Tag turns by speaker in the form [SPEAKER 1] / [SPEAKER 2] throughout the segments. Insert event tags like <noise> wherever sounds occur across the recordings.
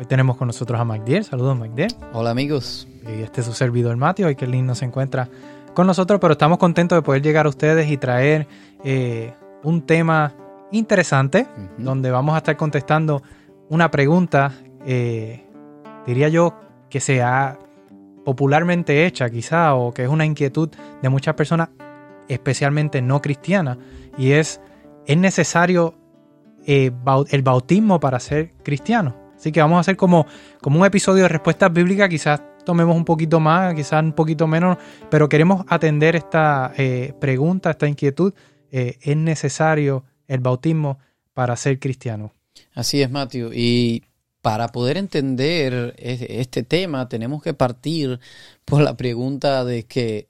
[SPEAKER 1] hoy tenemos con nosotros a MacDiel. Saludos, MacDiel.
[SPEAKER 2] Hola, amigos.
[SPEAKER 1] Y este es su servidor Mateo. Hoy que lindo se encuentra con nosotros, pero estamos contentos de poder llegar a ustedes y traer eh, un tema interesante donde vamos a estar contestando una pregunta, eh, diría yo, que se ha popularmente hecha quizá o que es una inquietud de muchas personas, especialmente no cristianas, y es, ¿es necesario eh, el bautismo para ser cristiano? Así que vamos a hacer como, como un episodio de respuestas bíblicas, quizás tomemos un poquito más, quizás un poquito menos, pero queremos atender esta eh, pregunta, esta inquietud. eh, ¿Es necesario el bautismo para ser cristiano?
[SPEAKER 2] Así es, Matthew. Y para poder entender es- este tema, tenemos que partir por la pregunta de que,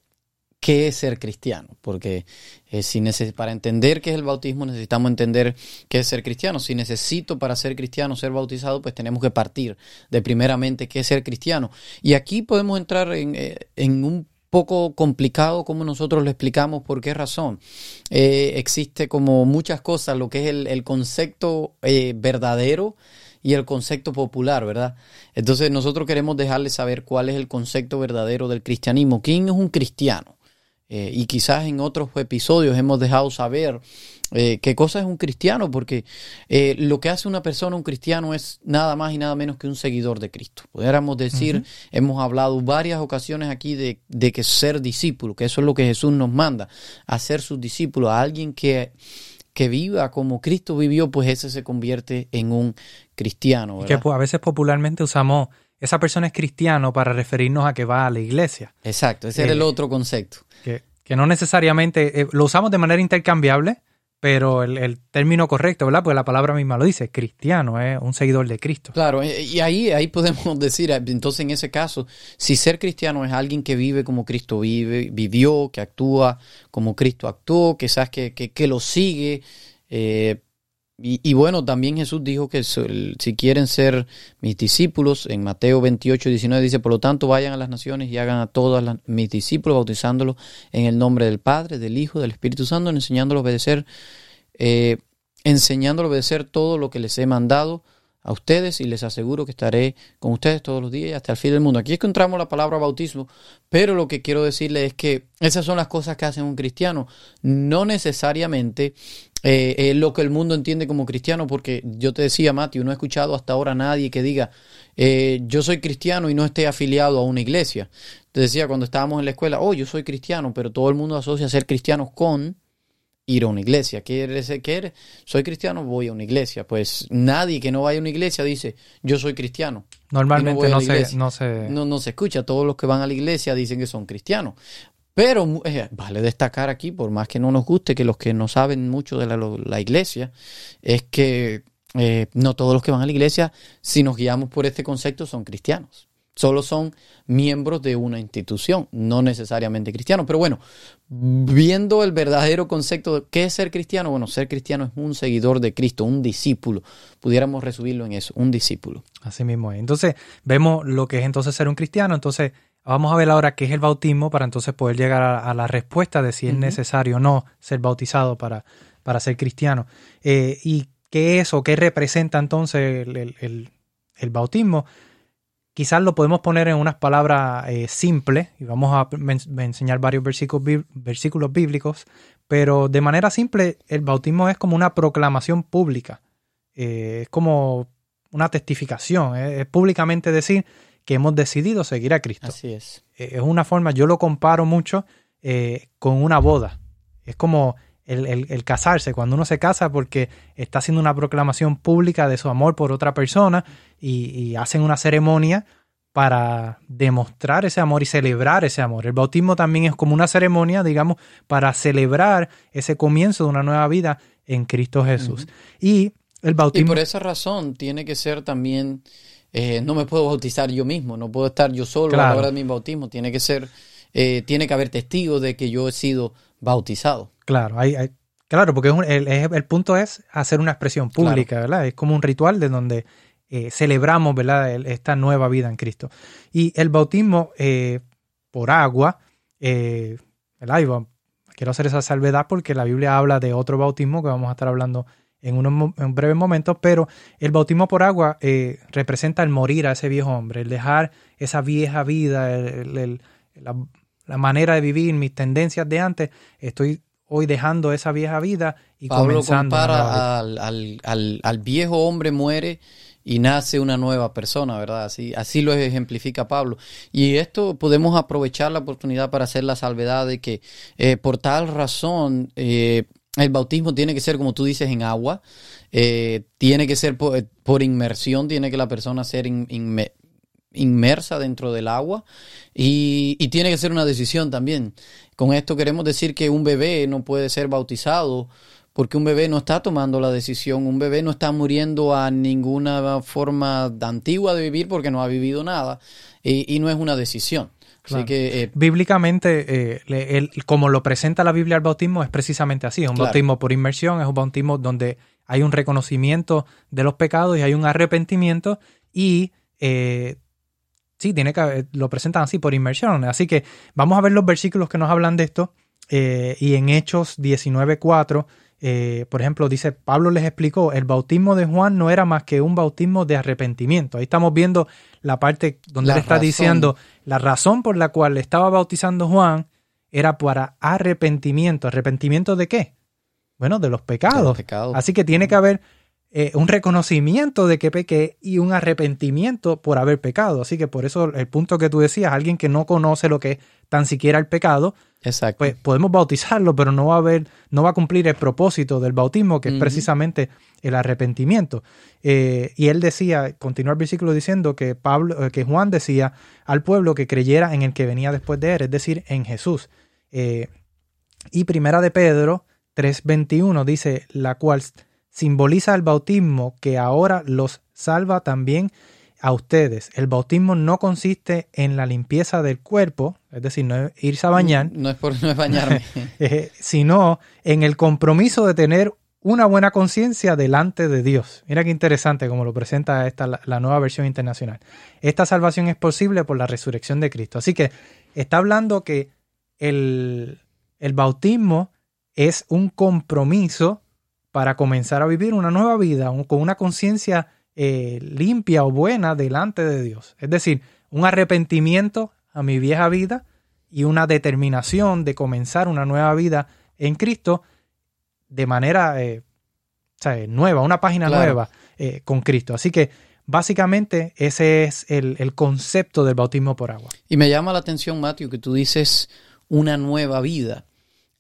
[SPEAKER 2] ¿qué es ser cristiano? Porque eh, si para entender qué es el bautismo, necesitamos entender qué es ser cristiano. Si necesito para ser cristiano ser bautizado, pues tenemos que partir de primeramente qué es ser cristiano. Y aquí podemos entrar en, eh, en un poco complicado como nosotros lo explicamos, por qué razón. Eh, existe como muchas cosas, lo que es el, el concepto eh, verdadero y el concepto popular, ¿verdad? Entonces nosotros queremos dejarles saber cuál es el concepto verdadero del cristianismo. ¿Quién es un cristiano? Eh, y quizás en otros episodios hemos dejado saber eh, qué cosa es un cristiano, porque eh, lo que hace una persona un cristiano es nada más y nada menos que un seguidor de Cristo. Pudiéramos decir, hemos hablado varias ocasiones aquí de, de que ser discípulo, que eso es lo que Jesús nos manda, a ser sus discípulos, a alguien que, que viva como Cristo vivió, pues ese se convierte en un cristiano.
[SPEAKER 1] Que pues, a veces popularmente usamos, esa persona es cristiano para referirnos a que va a la iglesia,
[SPEAKER 2] Exacto, ese era el
[SPEAKER 1] Eh,
[SPEAKER 2] otro concepto.
[SPEAKER 1] que, que no necesariamente, eh, lo usamos de manera intercambiable, pero el, término correcto, ¿verdad? Porque la palabra misma lo dice, cristiano, es un seguidor de Cristo.
[SPEAKER 2] Claro, y ahí, ahí podemos <laughs> decir, eh, entonces en ese caso, si ser cristiano es alguien que vive como Cristo vive, vivió, que actúa como Cristo actuó, sabes que, que, que lo sigue, eh, y, y bueno, también Jesús dijo que si quieren ser mis discípulos, en Mateo 28, 19 dice, por lo tanto vayan a las naciones y hagan a todas las- mis discípulos, bautizándolos en el nombre del Padre, del Hijo, del Espíritu Santo, enseñándolos a obedecer, eh, enseñándolos a obedecer todo lo que les he mandado a ustedes y les aseguro que estaré con ustedes todos los días y hasta el fin del mundo. Aquí encontramos la palabra bautismo, pero lo que quiero decirles es que esas son las cosas que hacen un cristiano, no necesariamente eh, lo que el mundo entiende como cristiano, porque yo te decía, Matthew, no he escuchado hasta ahora a nadie que diga, eh, yo soy cristiano y no esté afiliado a una iglesia. Te decía cuando estábamos en la escuela, oh, yo soy cristiano, pero todo el mundo asocia ser cristiano con ir a una iglesia. ¿Quieres ser que eres? Soy cristiano, voy a una iglesia. Pues nadie que no vaya a una iglesia dice, yo soy cristiano.
[SPEAKER 1] Normalmente no, se, no se...
[SPEAKER 2] No, no se escucha. Todos los que van a la iglesia dicen que son cristianos. Pero eh, vale destacar aquí, por más que no nos guste, que los que no saben mucho de la iglesia, es que eh, no todos los que van a la iglesia, si nos guiamos por este concepto, son cristianos. Solo son miembros de una institución, no necesariamente cristianos. Pero bueno, viendo el verdadero concepto de qué es ser cristiano, bueno, ser cristiano es un seguidor de Cristo, un discípulo. Pudiéramos resumirlo en eso, un discípulo.
[SPEAKER 1] Así mismo es. Entonces, vemos lo que es entonces ser un cristiano. Entonces, vamos a ver ahora qué es el bautismo para entonces poder llegar a, a la respuesta de si es necesario o no ser bautizado para, para ser cristiano. Eh, ¿Y qué es o qué representa entonces el, el- el- el bautismo? Quizás lo podemos poner en unas palabras eh, simples y vamos a enseñar varios versículos, bí- versículos bíblicos, pero de manera simple el bautismo es como una proclamación pública, Eh, es como una testificación, eh, es públicamente decir que hemos decidido seguir a Cristo.
[SPEAKER 2] Así es.
[SPEAKER 1] Es una forma, yo lo comparo mucho con una boda. Es como el, el- el casarse, cuando uno se casa porque está haciendo una proclamación pública de su amor por otra persona y, y hacen una ceremonia para demostrar ese amor y celebrar ese amor. El bautismo también es como una ceremonia, digamos, para celebrar ese comienzo de una nueva vida en Cristo Jesús. Y el
[SPEAKER 2] Y
[SPEAKER 1] bautismo...
[SPEAKER 2] por esa razón tiene que ser también, eh, no me puedo bautizar yo mismo, no puedo estar yo solo a la hora de mi bautismo, tiene que ser eh, tiene que haber testigos de que yo he sido bautizado.
[SPEAKER 1] Claro, hay, hay- claro, porque es un- el, punto es hacer una expresión pública, ¿verdad? Es como un ritual de donde eh, celebramos, ¿verdad? esta nueva vida en Cristo. Y el bautismo eh, por agua, eh, ¿verdad? Quiero hacer esa salvedad porque la Biblia habla de otro bautismo que vamos a estar hablando en unos en breves momentos, pero el bautismo por agua eh, representa el morir a ese viejo hombre, el dejar esa vieja vida, el- el- la, la manera de vivir, mis tendencias de antes, estoy hoy dejando esa vieja vida y
[SPEAKER 2] Pablo
[SPEAKER 1] comenzando
[SPEAKER 2] compara al, al- al- al viejo hombre muere y nace una nueva persona, ¿verdad? Así, así lo ejemplifica Pablo. Y esto podemos aprovechar la oportunidad para hacer la salvedad de que eh, por tal razón eh, el bautismo tiene que ser, como tú dices, en agua, eh, tiene que ser por, por inmersión, tiene que la persona ser in- inme- inmersa dentro del agua y, y tiene que ser una decisión también. Con esto queremos decir que un bebé no puede ser bautizado porque un bebé no está tomando la decisión, un bebé no está muriendo a ninguna forma antigua de vivir porque no ha vivido nada y, y no es una decisión.
[SPEAKER 1] Claro.
[SPEAKER 2] Así que eh,
[SPEAKER 1] Bíblicamente, eh, le- el- como lo presenta la Biblia al bautismo, es precisamente así. Es un
[SPEAKER 2] Claro.
[SPEAKER 1] bautismo por inmersión, es un bautismo donde hay un reconocimiento de los pecados y hay un arrepentimiento y eh, sí, tiene que lo presentan así por inmersión. Así que vamos a ver los versículos que nos hablan de esto. eh, y en Hechos 19.4, eh, por ejemplo, dice, Pablo les explicó, el bautismo de Juan no era más que un bautismo de arrepentimiento. Ahí estamos viendo la parte donde
[SPEAKER 2] La
[SPEAKER 1] él está
[SPEAKER 2] razón.
[SPEAKER 1] diciendo, la razón por la cual le estaba bautizando Juan era para arrepentimiento. ¿Arrepentimiento de qué? Bueno, de los pecados.
[SPEAKER 2] de los pecados.
[SPEAKER 1] Así que tiene que haber eh, un reconocimiento de que pequé y un arrepentimiento por haber pecado. Así que por eso el punto que tú decías, alguien que no conoce lo que es tan siquiera el pecado,
[SPEAKER 2] Exacto.
[SPEAKER 1] pues podemos bautizarlo, pero no va a haber, no va a cumplir el propósito del bautismo, que es precisamente el arrepentimiento. Eh, y él decía, continúa el versículo diciendo que Pablo, eh, que Juan decía al pueblo que creyera en el que venía después de él, es decir, en Jesús. Eh, y primera de Pedro 3:21 dice, la cual simboliza el bautismo que ahora los salva también a ustedes. El bautismo no consiste en la limpieza del cuerpo, es decir, no es irse a bañar,
[SPEAKER 2] No es por no es bañarme. <laughs>
[SPEAKER 1] eh, sino en el compromiso de tener una buena conciencia delante de Dios. Mira qué interesante como lo presenta esta, la, la nueva versión internacional. Esta salvación es posible por la resurrección de Cristo. Así que está hablando que el, el bautismo es un compromiso para comenzar a vivir una nueva vida con una conciencia eh, limpia o buena delante de Dios. Es decir, un arrepentimiento a mi vieja vida y una determinación de comenzar una nueva vida en Cristo de manera eh, o sea, nueva, una página
[SPEAKER 2] Claro.
[SPEAKER 1] nueva eh, con Cristo. Así que básicamente ese es el, el concepto del bautismo por agua.
[SPEAKER 2] Y me llama la atención, Matthew, que tú dices una nueva vida.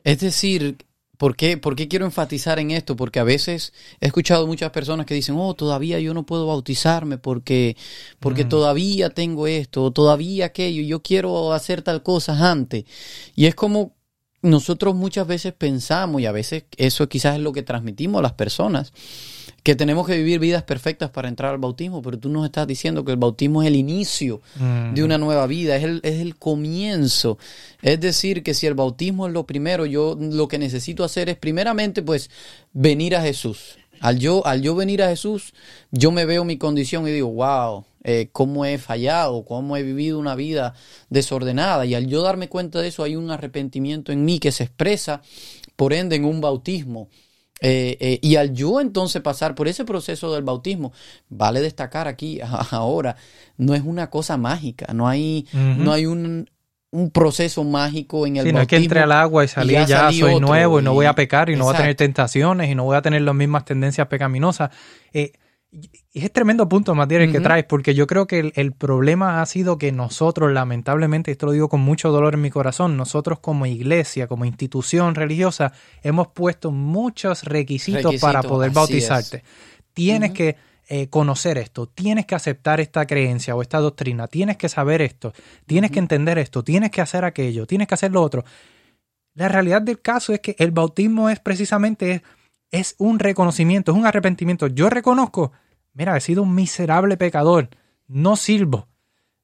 [SPEAKER 2] Es decir, ¿por qué, ¿por qué quiero enfatizar en esto? Porque a veces he escuchado muchas personas que dicen, oh, todavía yo no puedo bautizarme porque, porque
[SPEAKER 1] Mm.
[SPEAKER 2] todavía tengo esto, o todavía aquello, yo quiero hacer tal cosa antes. Y es como nosotros muchas veces pensamos, y a veces eso quizás es lo que transmitimos a las personas, que tenemos que vivir vidas perfectas para entrar al bautismo, pero tú nos estás diciendo que el bautismo es el inicio
[SPEAKER 1] Mm.
[SPEAKER 2] de una nueva vida, es el, es el comienzo. Es decir, que si el bautismo es lo primero, yo lo que necesito hacer es primeramente pues venir a Jesús. Al yo, al yo venir a Jesús, yo me veo mi condición y digo, wow, eh, cómo he fallado, cómo he vivido una vida desordenada. Y al yo darme cuenta de eso, hay un arrepentimiento en mí que se expresa, por ende, en un bautismo. Eh, eh, y al yo entonces pasar por ese proceso del bautismo, vale destacar aquí <laughs> ahora, no es una cosa mágica, no hay, no hay un, un proceso mágico en el
[SPEAKER 1] Sí, no es que entre al agua y salí
[SPEAKER 2] ya
[SPEAKER 1] soy
[SPEAKER 2] otro,
[SPEAKER 1] nuevo y no voy a pecar y no voy a tener tentaciones y no voy a tener las mismas tendencias pecaminosas. Eh, es tremendo punto, Matías, el que traes, porque yo creo que el, el problema ha sido que nosotros, lamentablemente, esto lo digo con mucho dolor en mi corazón, nosotros como iglesia, como institución religiosa, hemos puesto muchos requisitos, para poder bautizarte. Tienes que eh, conocer esto, tienes que aceptar esta creencia o esta doctrina, tienes que saber esto, tienes que entender esto, tienes que hacer aquello, tienes que hacer lo otro. La realidad del caso es que el bautismo es precisamente es, un reconocimiento, es un arrepentimiento. Yo reconozco, mira, he sido un miserable pecador, no sirvo.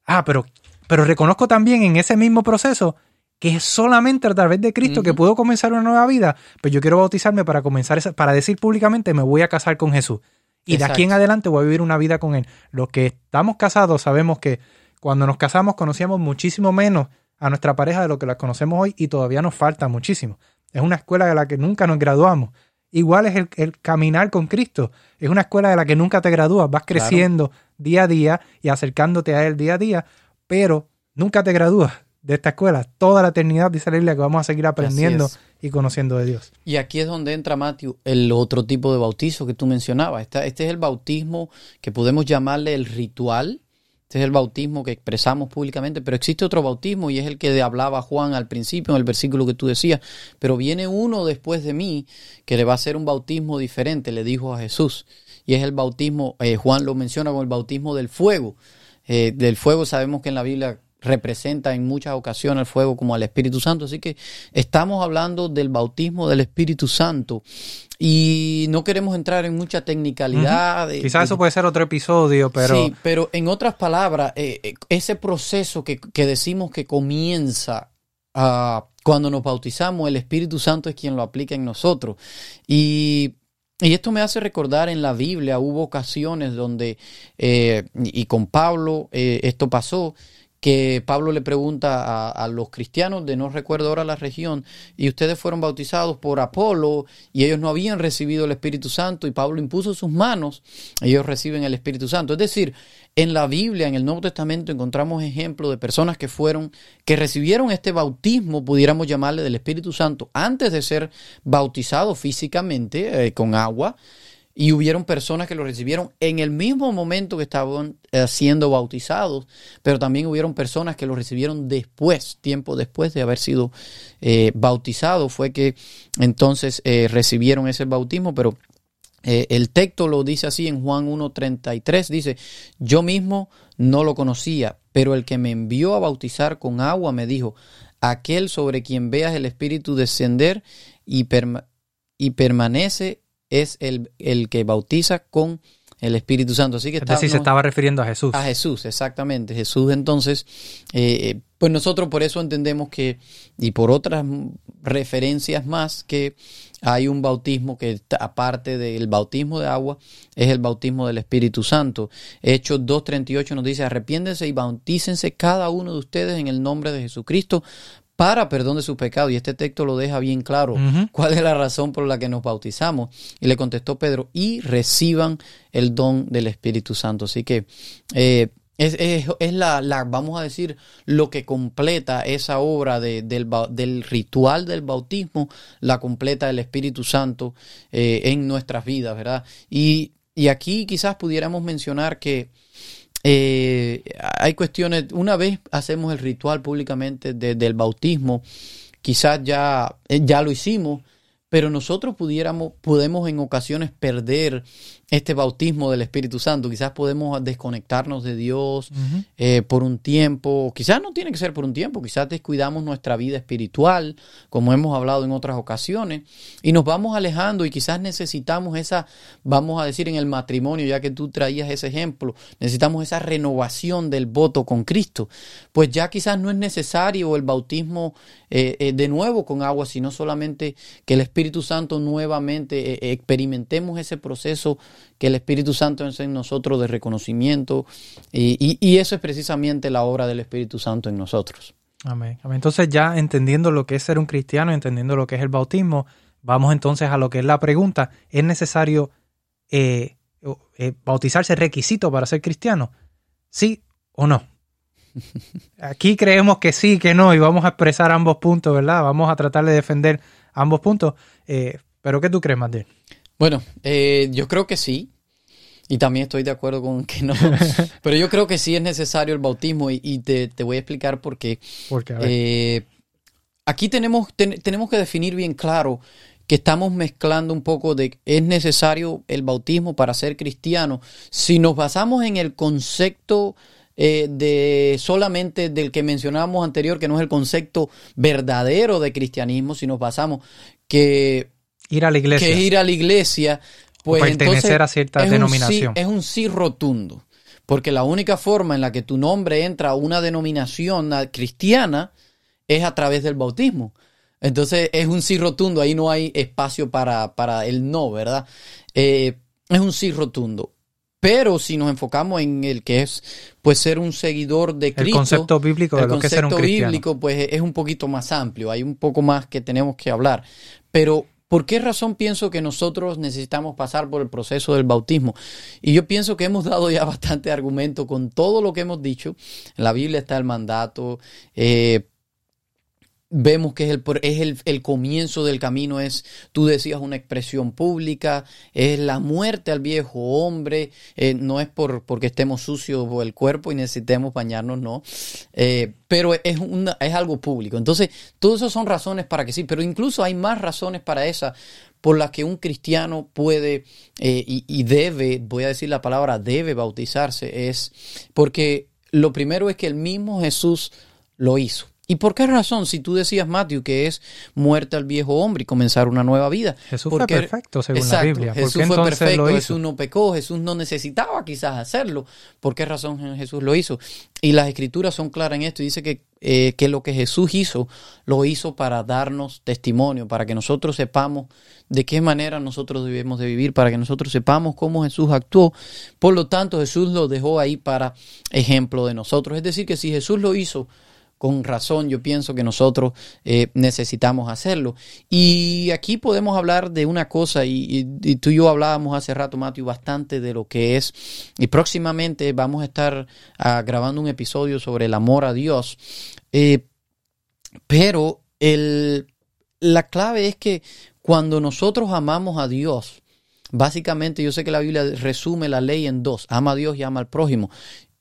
[SPEAKER 1] Ah, pero, pero reconozco también en ese mismo proceso que es solamente a través de Cristo que puedo comenzar una nueva vida, pues yo quiero bautizarme para comenzar esa, para decir públicamente me voy a casar con Jesús. Y de aquí en adelante voy a vivir una vida con Él. Los que estamos casados sabemos que cuando nos casamos conocíamos muchísimo menos a nuestra pareja de lo que la conocemos hoy y todavía nos falta muchísimo. Es una escuela de la que nunca nos graduamos. Igual es el, caminar con Cristo. Es una escuela de la que nunca te gradúas. Vas creciendo día a día y acercándote a Él día a día, pero nunca te gradúas de esta escuela. Toda la eternidad dice la Biblia que vamos a seguir aprendiendo y conociendo de Dios.
[SPEAKER 2] Y aquí es donde entra, Matthew, el otro tipo de bautizo que tú mencionabas. Este, este es el bautismo que podemos llamarle el ritual. Este es el bautismo que expresamos públicamente, pero existe otro bautismo y es el que hablaba Juan al principio en el versículo que tú decías. Pero viene uno después de mí que le va a hacer un bautismo diferente, le dijo a Jesús. Y es el bautismo, eh, Juan lo menciona como el bautismo del fuego. Eh, del fuego sabemos que en la Biblia representa en muchas ocasiones el fuego como al Espíritu Santo. Así que estamos hablando del bautismo del Espíritu Santo y no queremos entrar en mucha tecnicalidad.
[SPEAKER 1] Quizás eso puede ser otro episodio, pero...
[SPEAKER 2] Sí, pero en otras palabras, eh, eh, ese proceso que, decimos que comienza ah, cuando nos bautizamos, el Espíritu Santo es quien lo aplica en nosotros. Y y esto me hace recordar en la Biblia, hubo ocasiones donde, eh, y con Pablo esto pasó, que Pablo le pregunta a, los cristianos de no recuerdo ahora la región, y ustedes fueron bautizados por Apolo y ellos no habían recibido el Espíritu Santo y Pablo impuso sus manos, ellos reciben el Espíritu Santo. Es decir, en la Biblia, en el Nuevo Testamento, encontramos ejemplos de personas que fueron, que recibieron este bautismo, pudiéramos llamarle del Espíritu Santo, antes de ser bautizados físicamente eh, con agua, y hubieron personas que lo recibieron en el mismo momento que estaban eh, siendo bautizados, pero también hubieron personas que lo recibieron después, tiempo después de haber sido eh, bautizados, fue que entonces eh, recibieron ese bautismo, pero el texto lo dice así en Juan 1.33, dice, yo mismo no lo conocía, pero el que me envió a bautizar con agua me dijo, aquel sobre quien veas el Espíritu descender y, y permanece es el, el que bautiza con el Espíritu Santo. Así que
[SPEAKER 1] es se estaba refiriendo a Jesús.
[SPEAKER 2] A Jesús, exactamente. Jesús entonces, eh, pues nosotros por eso entendemos que, y por otras referencias más, que hay un bautismo que aparte del bautismo de agua, es el bautismo del Espíritu Santo. Hechos 2.38 nos dice, arrepiéndense y bautícense cada uno de ustedes en el nombre de Jesucristo para perdón de sus pecados. Y este texto lo deja bien claro cuál es la razón por la que nos bautizamos. Y le contestó Pedro, y reciban el don del Espíritu Santo. Así que eh, es, la, vamos a decir, lo que completa esa obra del, ritual del bautismo, la completa el Espíritu Santo eh, en nuestras vidas, ¿verdad? Y, y aquí quizás pudiéramos mencionar que eh, hay cuestiones, una vez hacemos el ritual públicamente del bautismo, quizás ya, eh, ya lo hicimos, pero nosotros pudiéramos, podemos en ocasiones perder este bautismo del Espíritu Santo. Quizás podemos desconectarnos de Dios eh, por un tiempo. Quizás no tiene que ser por un tiempo. Quizás descuidamos nuestra vida espiritual, como hemos hablado en otras ocasiones, y nos vamos alejando y quizás necesitamos esa, vamos a decir en el matrimonio, ya que tú traías ese ejemplo, necesitamos esa renovación del voto con Cristo. Pues ya quizás no es necesario el bautismo eh, eh, de nuevo con agua, sino solamente que el Espíritu Santo nuevamente experimentemos ese proceso que el Espíritu Santo es en nosotros de reconocimiento y, eso es precisamente la obra del Espíritu Santo en nosotros.
[SPEAKER 1] Amén. Entonces ya entendiendo lo que es ser un cristiano, entendiendo lo que es el bautismo, vamos entonces a lo que es la pregunta. ¿Es necesario eh, eh, bautizarse requisito para ser cristiano? ¿Sí o no? <laughs> Aquí creemos que sí, que no, y vamos a expresar ambos puntos, ¿verdad? Vamos a tratar de defender ambos puntos. Eh, ¿Pero qué tú crees, Martín?
[SPEAKER 2] Bueno, eh, yo creo que sí. Y también estoy de acuerdo con que no. <laughs> Pero yo creo que sí es necesario el bautismo y, te, voy a explicar por qué.
[SPEAKER 1] Porque,
[SPEAKER 2] eh, aquí tenemos, tenemos que definir bien claro que estamos mezclando un poco de es necesario el bautismo para ser cristiano. Si nos basamos en el concepto eh, de solamente del que mencionábamos anterior, que no es el concepto verdadero de cristianismo, si nos basamos que
[SPEAKER 1] ir a la iglesia.
[SPEAKER 2] Que ir a la iglesia, pues
[SPEAKER 1] pertenecer a cierta denominación.
[SPEAKER 2] es un sí rotundo. Porque la única forma en la que tu nombre entra a una denominación cristiana es a través del bautismo. Entonces es un sí rotundo, ahí no hay espacio para, para el no, ¿verdad? Eh, es un sí rotundo. Pero si nos enfocamos en el que es pues ser un seguidor de Cristo,
[SPEAKER 1] el concepto bíblico de lo que es ser un cristiano.
[SPEAKER 2] bíblico pues es un poquito más amplio, hay un poco más que tenemos que hablar. Pero ¿por qué razón pienso que nosotros necesitamos pasar por el proceso del bautismo? Y yo pienso que hemos <laughs> dado ya bastante argumento con todo lo que hemos dicho. En la Biblia está el mandato. Eh, vemos que es, el, es el, el, comienzo del camino, es, tú decías, una expresión pública, es la muerte al viejo hombre, eh, no es por, porque estemos sucios el cuerpo y necesitemos bañarnos, no, eh, pero es, una, es algo público. Entonces, todas esas son razones para que sí, pero incluso hay más razones para esa por las que un cristiano puede eh, y debe, voy a decir la palabra, debe bautizarse, es porque lo primero es que el mismo Jesús lo hizo. ¿Y por qué razón? Si tú decías, Matthew, que es muerte al viejo hombre y comenzar una nueva vida.
[SPEAKER 1] Jesús
[SPEAKER 2] porque,
[SPEAKER 1] fue perfecto, según
[SPEAKER 2] exacto,
[SPEAKER 1] la Biblia.
[SPEAKER 2] Jesús fue perfecto, Jesús no pecó, Jesús no necesitaba quizás hacerlo. ¿Por qué razón Jesús lo hizo? Y las escrituras son claras en esto. Dice que, eh, que lo que Jesús hizo, lo hizo para darnos testimonio, para que nosotros sepamos de qué manera nosotros debemos de vivir, para que nosotros sepamos cómo Jesús actuó. Por lo tanto, Jesús lo dejó ahí para ejemplo de nosotros. Es decir, que si Jesús lo hizo, con razón yo pienso que nosotros eh, necesitamos hacerlo. Y aquí podemos hablar de una cosa, y, tú y yo hablábamos hace rato, Matthew, bastante de lo que es, y próximamente vamos a estar uh, grabando un episodio sobre el amor a Dios, eh, pero el, la clave es que cuando nosotros amamos a Dios, Básicamente yo sé que la Biblia resume la ley en dos, ama a Dios y ama al prójimo.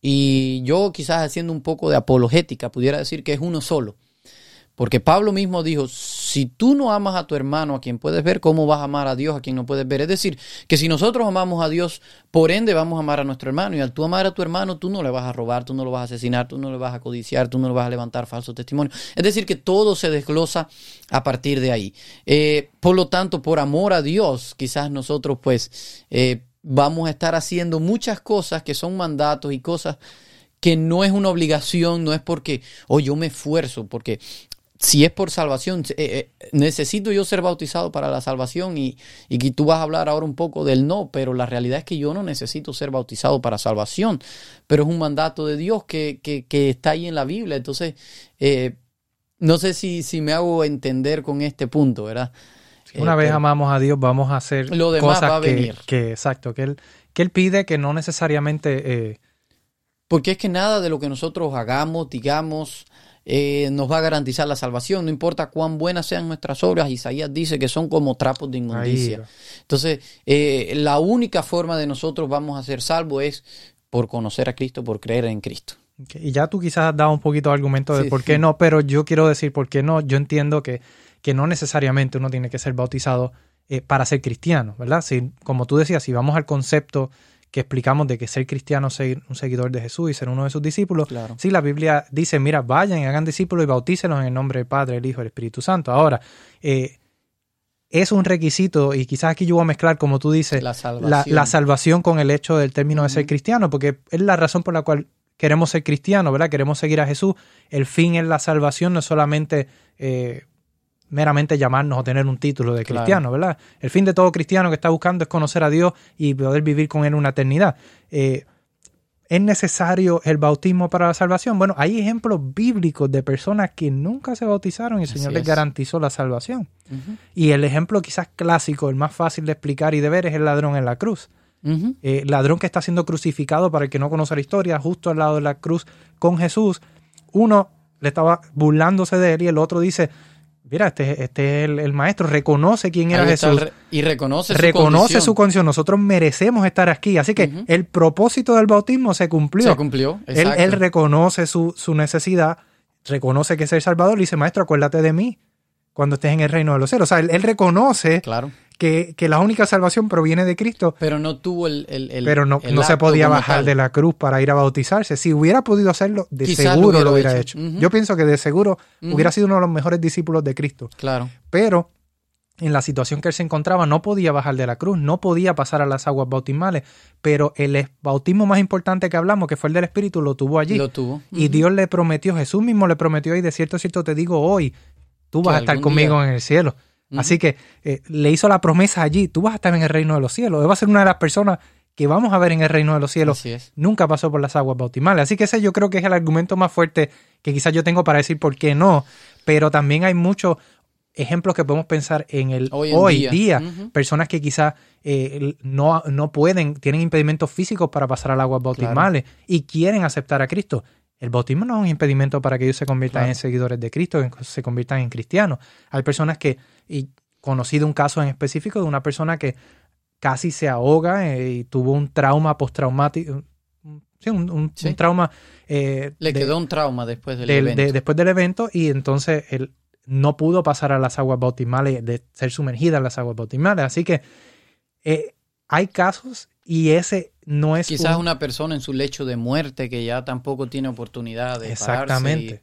[SPEAKER 2] Y yo quizás haciendo un poco de apologética pudiera decir que es uno solo. Porque Pablo mismo dijo, si tú no amas a tu hermano a quien puedes ver, ¿cómo vas a amar a Dios a quien no puedes ver? Es decir, que si nosotros amamos a Dios, por ende vamos a amar a nuestro hermano. Y al tú amar a tu hermano, tú no le vas a robar, tú no lo vas a asesinar, tú no le vas a codiciar, tú no le vas a levantar falsos testimonios. Es decir, que todo se desglosa a partir de ahí. Eh, por lo tanto, por amor a Dios, quizás nosotros pues... Eh, vamos a estar haciendo muchas cosas que son mandatos y cosas que no es una obligación, no es porque, oh, yo me esfuerzo, porque si es por salvación, eh, eh, necesito yo ser bautizado para la salvación y, y tú vas a hablar ahora un poco del no, pero la realidad es que yo no necesito ser bautizado para salvación, pero es un mandato de Dios que, que, que está ahí en la Biblia, entonces eh, no sé si, si me hago entender con este punto, ¿verdad?
[SPEAKER 1] Una
[SPEAKER 2] Eh,
[SPEAKER 1] vez amamos a Dios, vamos a hacer
[SPEAKER 2] Lo demás
[SPEAKER 1] cosas
[SPEAKER 2] va a
[SPEAKER 1] que,
[SPEAKER 2] venir.
[SPEAKER 1] que- exacto, que él, que él pide que no necesariamente eh,
[SPEAKER 2] Porque es que nada de lo que nosotros hagamos, digamos, eh, nos va a garantizar la salvación. No importa cuán buenas sean nuestras obras, Isaías dice que son como trapos de inmundicia. Entonces, eh, la única forma de nosotros vamos a ser salvos es por conocer a Cristo, por creer en Cristo.
[SPEAKER 1] Y ya tú quizás has dado un poquito de argumento de
[SPEAKER 2] Sí,
[SPEAKER 1] por qué
[SPEAKER 2] sí.
[SPEAKER 1] no, pero yo quiero decir por qué no. Yo entiendo que, que no necesariamente uno tiene que ser bautizado eh, para ser cristiano, ¿verdad? Si, como tú decías, si vamos al concepto que explicamos de que ser cristiano es ser un seguidor de Jesús y ser uno de sus discípulos,
[SPEAKER 2] Claro.
[SPEAKER 1] sí, la Biblia dice, mira, vayan y hagan discípulos y bautícelos en el nombre del Padre, el Hijo y el Espíritu Santo. Ahora, eh, es un requisito, y quizás aquí yo voy a mezclar, como tú dices,
[SPEAKER 2] La salvación.
[SPEAKER 1] la salvación con el hecho del término de ser cristiano, porque es la razón por la cual queremos ser cristianos, ¿verdad? Queremos seguir a Jesús. El fin es la salvación, no es solamente eh, meramente llamarnos o tener un título de
[SPEAKER 2] Claro.
[SPEAKER 1] cristiano, ¿verdad? El fin de todo cristiano que está buscando es conocer a Dios y poder vivir con Él una eternidad. Eh, ¿Es necesario el bautismo para la salvación? Bueno, hay ejemplos bíblicos de personas que nunca se bautizaron y el
[SPEAKER 2] Así
[SPEAKER 1] Señor les
[SPEAKER 2] es.
[SPEAKER 1] garantizó la salvación. Y el ejemplo quizás clásico, el más fácil de explicar y de ver es el ladrón en la cruz. Eh, ladrón que está siendo crucificado, para el que no conoce la historia, justo al lado de la cruz con Jesús. Uno le estaba burlándose de él y el otro dice, mira, este, este es el, el maestro, reconoce quién era Jesús,
[SPEAKER 2] re- y reconoce, su
[SPEAKER 1] reconoce
[SPEAKER 2] condición.
[SPEAKER 1] su condición, nosotros merecemos estar aquí. Así que el propósito del bautismo se cumplió.
[SPEAKER 2] Se cumplió.
[SPEAKER 1] él, él reconoce su, su necesidad, reconoce que es el Salvador y dice, maestro, acuérdate de mí cuando estés en el reino de los cielos. O sea, él, él reconoce
[SPEAKER 2] Claro.
[SPEAKER 1] Que, que la única salvación proviene de Cristo
[SPEAKER 2] Pero no tuvo el. el- el-
[SPEAKER 1] pero no,
[SPEAKER 2] el
[SPEAKER 1] no se podía bajar de la cruz para ir a bautizarse. Si hubiera podido hacerlo, de
[SPEAKER 2] Quizás lo
[SPEAKER 1] seguro
[SPEAKER 2] hubiera
[SPEAKER 1] lo hubiera
[SPEAKER 2] hecho.
[SPEAKER 1] Yo pienso que de seguro hubiera sido uno de los mejores discípulos de Cristo.
[SPEAKER 2] Claro.
[SPEAKER 1] Pero en la situación que él se encontraba, no podía bajar de la cruz, no podía pasar a las aguas bautismales, pero el bautismo más importante que hablamos, que fue el del Espíritu, lo tuvo allí.
[SPEAKER 2] Lo tuvo.
[SPEAKER 1] Y Dios le prometió, Jesús mismo le prometió, y de cierto, cierto te digo hoy, tú vas a estar conmigo en el cielo. Así que eh, le hizo la promesa allí, tú vas a estar en el reino de los cielos. Él va a ser una de las personas que vamos a ver en el reino de los cielos. Nunca pasó por las aguas bautismales. Así que ese yo creo que es el argumento más fuerte que quizás yo tengo para decir por qué no. Pero también hay muchos ejemplos que podemos pensar en el hoy, día. Personas que quizás eh, no, no, pueden, tienen impedimentos físicos para pasar al agua bautismales y quieren aceptar a Cristo. El bautismo no es un impedimento para que ellos se conviertan en seguidores de Cristo, se conviertan en cristianos. Hay personas que, y conocido un caso en específico de una persona que casi se ahoga eh, y tuvo un trauma postraumático, sí, un, trauma.
[SPEAKER 2] Eh, Le quedó un trauma después del, evento.
[SPEAKER 1] después del evento y entonces él no pudo pasar a las aguas bautismales, de ser sumergida en las aguas bautismales. Así que eh, hay casos y ese no es...
[SPEAKER 2] Quizás una persona en su lecho de muerte que ya tampoco tiene oportunidad de...
[SPEAKER 1] Exactamente.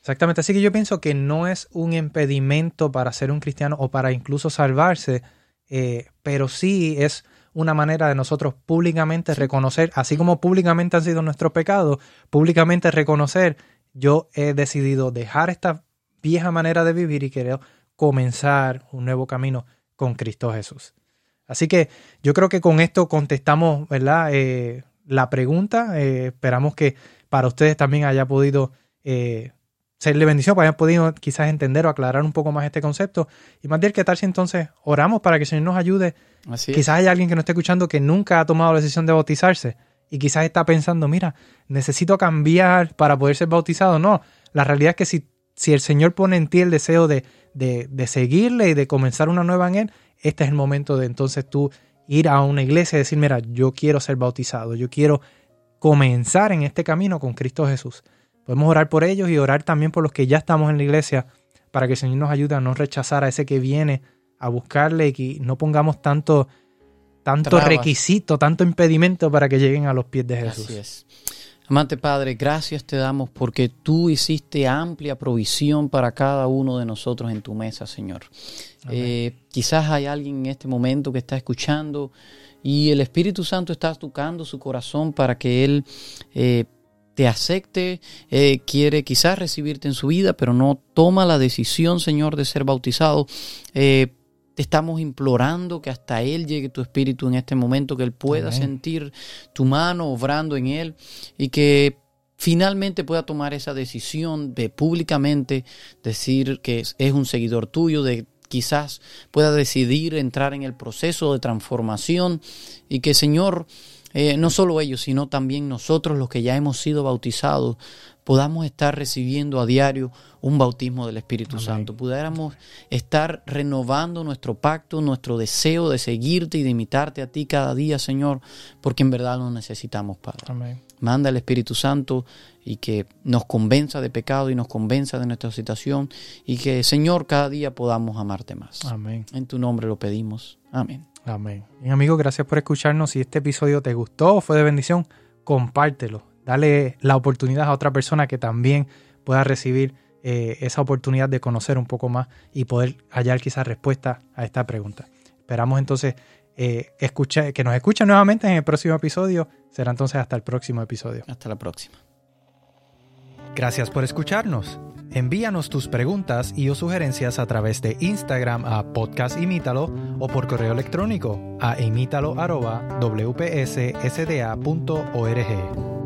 [SPEAKER 1] Exactamente. Así que yo pienso que no es un impedimento para ser un cristiano o para incluso salvarse, eh, pero sí es una manera de nosotros públicamente reconocer, así como públicamente han sido nuestros pecados, públicamente reconocer, yo he decidido dejar esta vieja manera de vivir y quiero comenzar un nuevo camino con Cristo Jesús. Así que yo creo que con esto contestamos ¿verdad? Eh, la pregunta. Eh, esperamos que para ustedes también haya podido serle bendición para haber podido quizás entender o aclarar un poco más este concepto. Y más bien, ¿qué tal si entonces oramos para que el Señor nos ayude? quizás hay alguien que nos esté escuchando que nunca ha tomado la decisión de bautizarse y quizás está pensando, mira, necesito cambiar para poder ser bautizado. No, la realidad es que si, si el Señor pone en ti el deseo de, de, de seguirle y de comenzar una nueva en Él, este es el momento de entonces tú ir a una iglesia y decir, mira, yo quiero ser bautizado, yo quiero comenzar en este camino con Cristo Jesús. Podemos orar por ellos y orar también por los que ya estamos en la iglesia para que el Señor nos ayude a no rechazar a ese que viene a buscarle y que no pongamos tanto, tanto requisito, tanto impedimento para que lleguen a los pies de Jesús.
[SPEAKER 2] Así es. Amante Padre, gracias te damos porque tú hiciste amplia provisión para cada uno de nosotros en tu mesa, Señor. Eh, quizás hay alguien en este momento que está escuchando y el Espíritu Santo está tocando su corazón para que Él eh, te acepte, eh, quiere quizás recibirte en su vida, pero no toma la decisión, Señor, de ser bautizado. Eh, te estamos implorando que hasta Él llegue tu espíritu en este momento, que Él pueda sentir tu mano obrando en Él y que finalmente pueda tomar esa decisión de públicamente decir que es, es un seguidor tuyo, de quizás pueda decidir entrar en el proceso de transformación y que Señor eh, no solo ellos, sino también nosotros los que ya hemos sido bautizados, podamos estar recibiendo a diario un bautismo del Espíritu Santo, pudiéramos estar renovando nuestro pacto, nuestro deseo de seguirte y de imitarte a ti cada día, Señor, porque en verdad lo necesitamos, Padre. Manda el Espíritu Santo y que nos convenza de pecado y nos convenza de nuestra situación y que, Señor, cada día podamos amarte más.
[SPEAKER 1] Amén.
[SPEAKER 2] En tu nombre lo pedimos. Amén.
[SPEAKER 1] Amén. Bien, amigo, gracias por escucharnos. Si este episodio te gustó o fue de bendición, compártelo. Dale la oportunidad a otra persona que también pueda recibir eh, esa oportunidad de conocer un poco más y poder hallar quizás respuesta a esta pregunta. Esperamos entonces eh, que nos escuchen nuevamente en el próximo episodio. Será entonces hasta el próximo episodio.
[SPEAKER 2] Hasta la próxima.
[SPEAKER 1] Gracias por escucharnos. Envíanos tus preguntas y o sugerencias a través de Instagram a podcastimítalo o por correo electrónico a imítalo.wpssda.org.